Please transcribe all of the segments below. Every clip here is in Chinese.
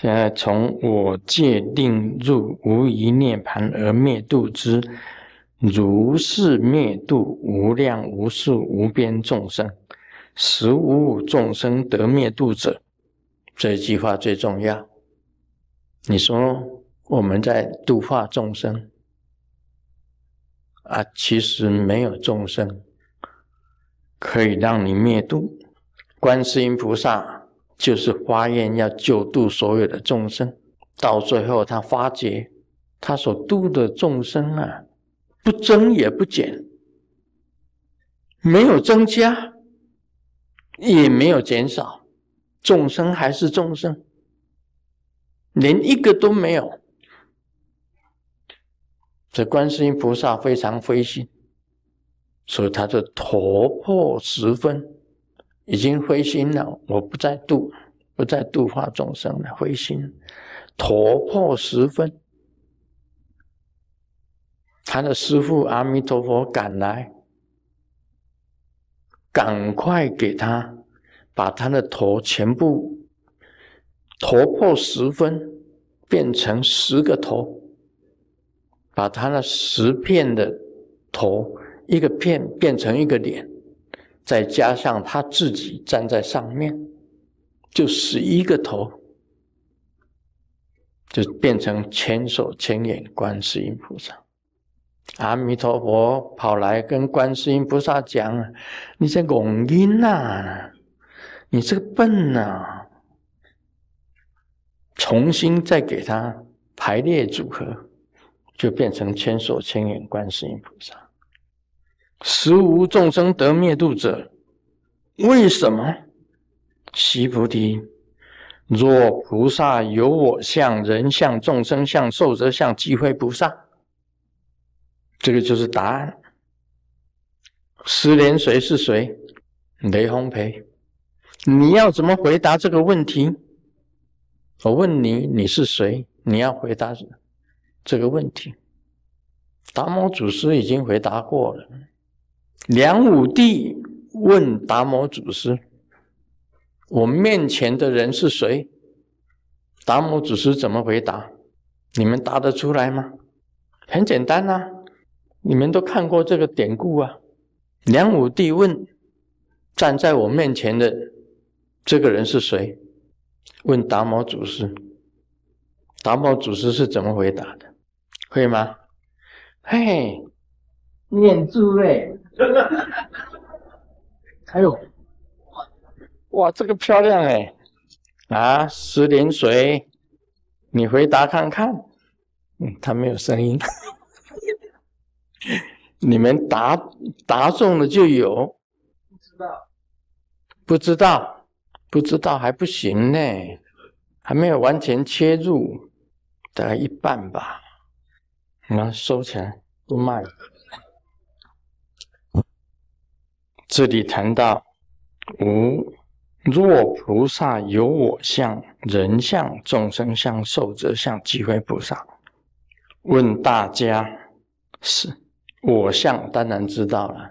现在从我界定入无疑涅盘而灭度之，如是灭度无量无数无边众生，实无众生得灭度者。这句话最重要。你说我们在度化众生啊，其实没有众生可以让你灭度。观世音菩萨就是发愿要救度所有的众生，到最后他发觉他所度的众生啊，不增也不减，没有增加，也没有减少。众生还是众生，连一个都没有。这观世音菩萨非常灰心，所以他就头破十分，已经灰心了。我不再度，不再度化众生了，灰心，头破十分。他的师父阿弥陀佛赶来，赶快给他。把他的头全部头破十分，变成十个头，把他那十片的头一个片变成一个脸，再加上他自己站在上面，就十一个头，就变成千手千眼观世音菩萨。阿弥陀佛跑来跟观世音菩萨讲：“你这戆音呐！”你这个笨呐！重新再给他排列组合，就变成千手千眼观世音菩萨。实无众生得灭度者，为什么？悉菩提，若菩萨有我相、人相、众生相、寿者相，即非菩萨。这个就是答案。十连谁是谁？雷洪培。你要怎么回答这个问题？我问你，你是谁？你要回答这个问题。达摩祖师已经回答过了。梁武帝问达摩祖师：“我面前的人是谁？”达摩祖师怎么回答？你们答得出来吗？很简单啊，你们都看过这个典故啊。梁武帝问站在我面前的。这个人是谁？问达摩祖师。达摩祖师是怎么回答的？会吗？嘿，念珠哎！还有，哇，这个漂亮哎！啊，十点水，你回答看看。嗯，他没有声音。你们答答中了就有。不知道。不知道。不知道还不行呢，还没有完全切入，大概一半吧。那收起来不卖。这里谈到无若菩萨有我相、人相、众生相、寿者相，即为菩萨。问大家是我相，当然知道了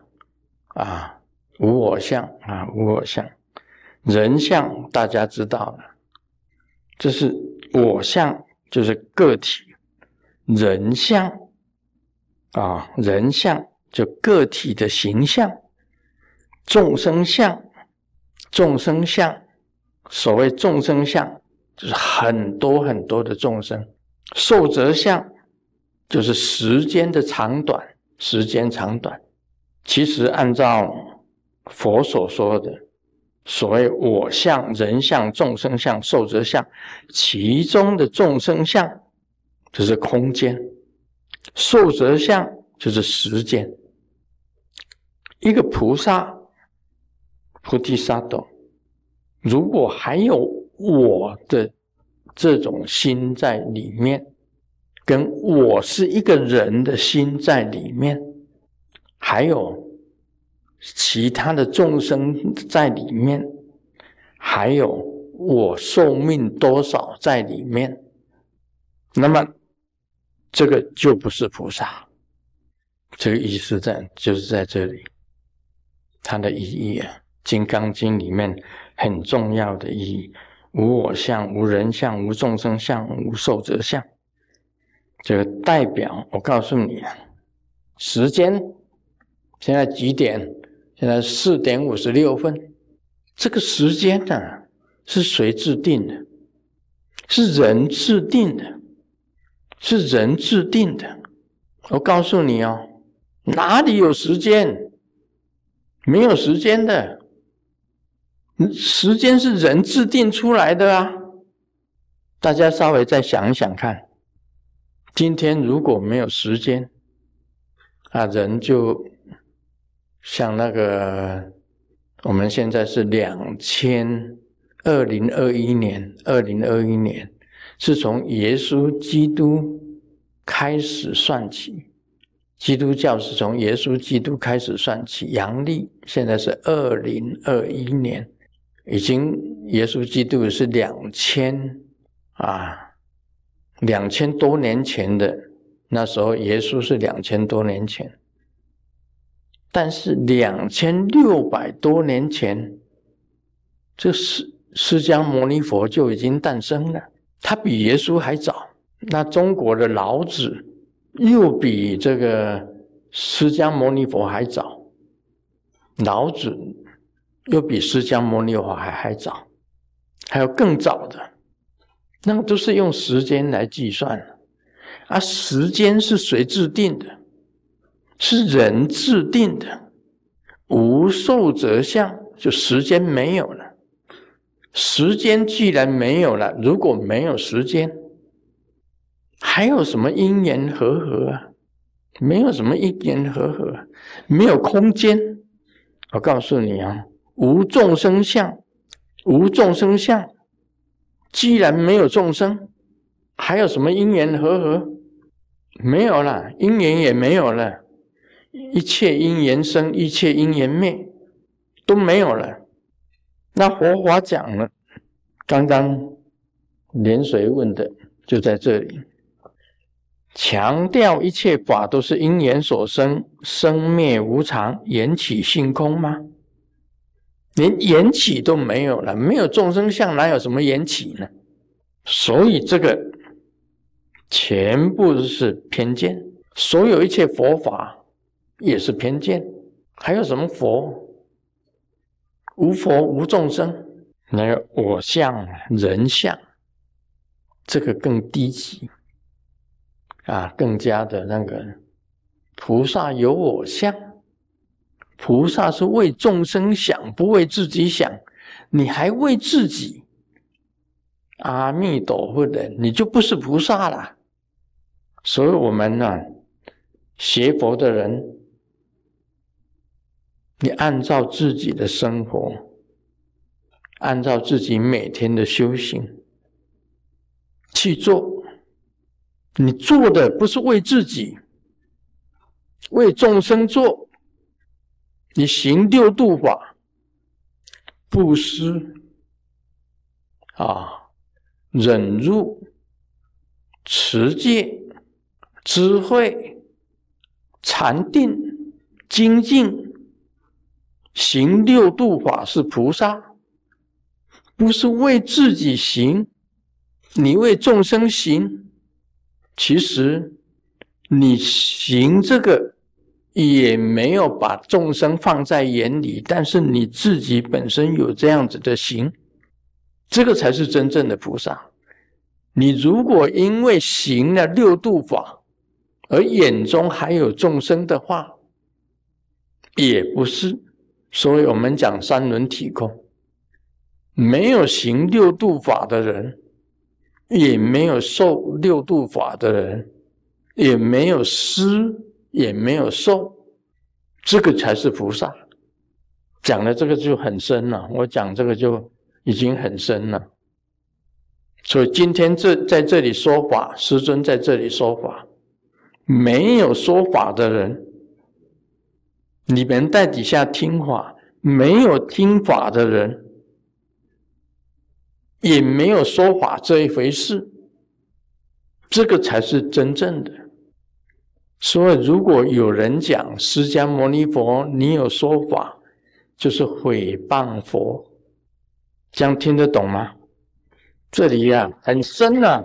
啊，无我相啊，无我相。人相大家知道了，这是我相，就是个体；人相啊，人相就个体的形象；众生相，众生相，所谓众生相，就是很多很多的众生；寿则相，就是时间的长短，时间长短。其实按照佛所说的。所谓我相、人相、众生相、寿则相，其中的众生相就是空间，寿则相就是时间。一个菩萨、菩提萨埵，如果还有我的这种心在里面，跟我是一个人的心在里面，还有。其他的众生在里面，还有我寿命多少在里面，那么这个就不是菩萨。这个意思在就是在这里，它的意义啊，《金刚经》里面很重要的意义。无我相、无人相、无众生相、无寿者相。这个代表，我告诉你，时间现在几点？现在四点五十六分。这个时间呢，是谁制定的？是人制定的，是人制定的。我告诉你哦，哪里有时间？没有时间的，时间是人制定出来的啊！大家稍微再想一想看，今天如果没有时间，啊，人就像那个，我们现在是两千二零二一年，二零二一年是从耶稣基督开始算起。基督教是从耶稣基督开始算起，阳历现在是二零二一年，已经耶稣基督是两千啊，两千多年前的那时候，耶稣是两千多年前，但是两千六百多年前，这释释迦牟尼佛就已经诞生了，他比耶稣还早。那中国的老子。又比这个释迦牟尼佛还早，老子又比释迦牟尼佛还还早，还有更早的，那个都是用时间来计算的，而时间是谁制定的？是人制定的。无受则相，就时间没有了。时间既然没有了，如果没有时间。还有什么因缘和合啊？没有什么因缘和合，没有空间。我告诉你啊，无众生相，无众生相。既然没有众生，还有什么因缘和合？没有了，因缘也没有了。一切因缘生，一切因缘灭，都没有了。那佛法讲了，刚刚连水问的就在这里。强调一切法都是因缘所生，生灭无常，缘起性空吗？连缘起都没有了，没有众生相，哪有什么缘起呢？所以这个全部是偏见，所有一切佛法也是偏见。还有什么佛？无佛无众生，那个我相人相，这个更低级。啊，更加的那个菩萨有我相，菩萨是为众生想，不为自己想。你还为自己，阿弥陀佛的，你就不是菩萨了。所以，我们呢，学佛的人，你按照自己的生活，按照自己每天的修行去做。你做的不是为自己，为众生做。你行六度法，布施啊，忍辱、持戒、智慧、禅定、精进，行六度法是菩萨，不是为自己行，你为众生行。其实，你行这个也没有把众生放在眼里，但是你自己本身有这样子的行，这个才是真正的菩萨。你如果因为行了六度法，而眼中还有众生的话，也不是。所以我们讲三轮体空，没有行六度法的人。也没有受六度法的人，也没有施，也没有受，这个才是菩萨。讲的这个就很深了，我讲这个就已经很深了。所以今天这在这里说法，师尊在这里说法，没有说法的人，你们在底下听法，没有听法的人。也没有说法这一回事，这个才是真正的。所以，如果有人讲释迦牟尼佛你有说法，就是毁谤佛，这样听得懂吗？这里呀很深啊。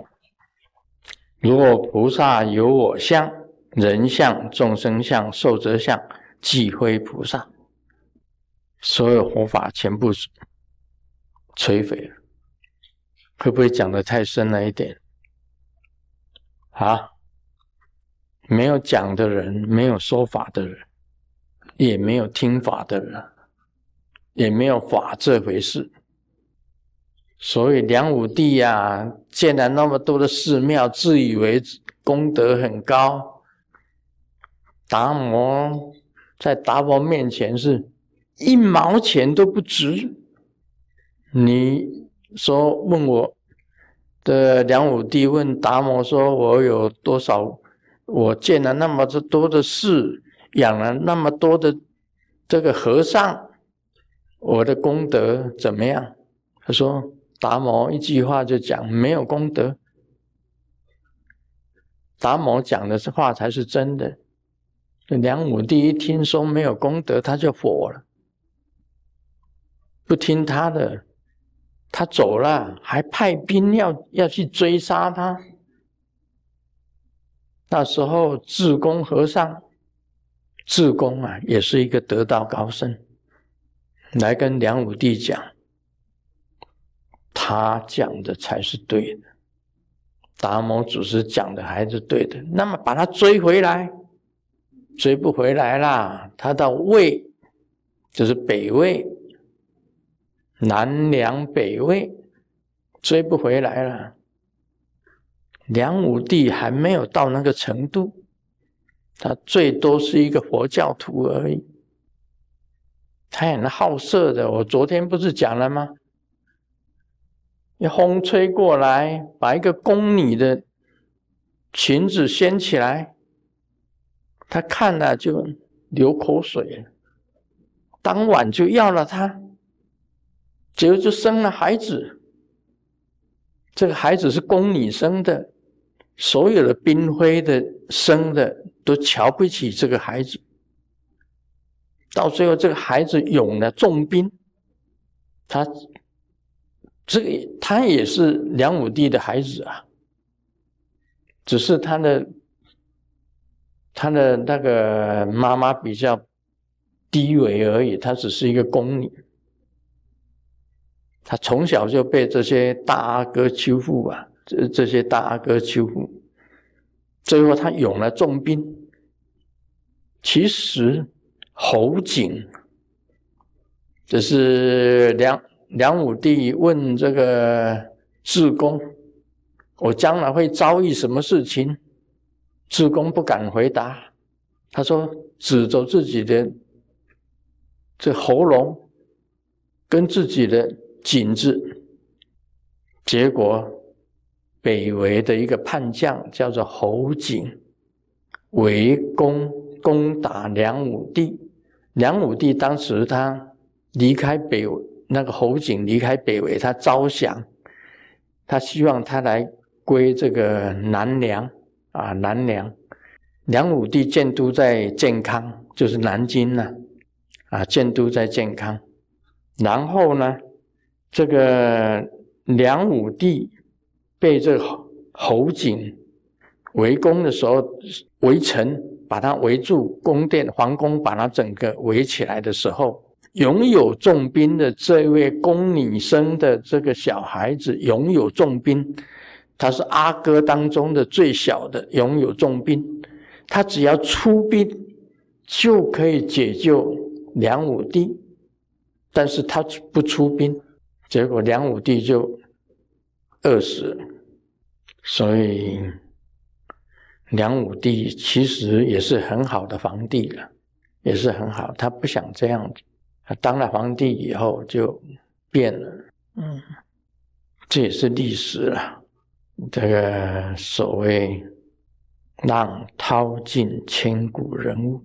若菩萨有我相、人相、众生相、寿者相，即非菩萨。所有佛法全部摧毁了，会不会讲的太深了一点？啊，没有讲的人，没有说法的人，也没有听法的人，也没有法这回事。所以梁武帝呀，建了那么多的寺庙，自以为功德很高。达摩在达摩面前是一毛钱都不值。你说问我？的梁武帝问达摩说：“我有多少？我见了那么多的事，养了那么多的这个和尚，我的功德怎么样？”他说：“达摩一句话就讲没有功德。”达摩讲的这话才是真的。梁武帝一听说没有功德，他就火了，不听他的。他走了，还派兵要要去追杀他。那时候，智公和尚，智公啊，也是一个得道高僧，来跟梁武帝讲，他讲的才是对的，达摩祖师讲的还是对的。那么把他追回来，追不回来啦。他到魏，就是北魏。南梁北魏追不回来了，梁武帝还没有到那个程度，他最多是一个佛教徒而已。他很好色的，我昨天不是讲了吗？一风吹过来，把一个宫女的裙子掀起来，他看了就流口水，当晚就要了她。结果就生了孩子，这个孩子是宫女生的，所有的嫔妃的生的都瞧不起这个孩子，到最后这个孩子拥了重兵，他这个他也是梁武帝的孩子啊，只是他的他的那个妈妈比较低微而已，他只是一个宫女。他从小就被这些大阿哥欺负啊，这这些大阿哥欺负，最后他拥了重兵。其实侯景，这是梁梁武帝问这个智公：“我将来会遭遇什么事情？”智公不敢回答，他说：“指着自己的这喉咙，跟自己的。”颈子，结果北魏的一个叛将叫做侯景，围攻攻打梁武帝。梁武帝当时他离开北那个侯景离开北魏，他招降，他希望他来归这个南梁啊南梁。梁武帝建都在建康，就是南京呢，啊建都在建康，然后呢？这个梁武帝被这侯景围攻的时候，围城把他围住，宫殿皇宫把他整个围起来的时候，拥有重兵的这位宫女生的这个小孩子拥有重兵，他是阿哥当中的最小的，拥有重兵，他只要出兵就可以解救梁武帝，但是他不出兵。结果梁武帝就饿死，所以梁武帝其实也是很好的皇帝了，也是很好。他不想这样子，他当了皇帝以后就变了。嗯，这也是历史了。这个所谓浪淘尽千古人物。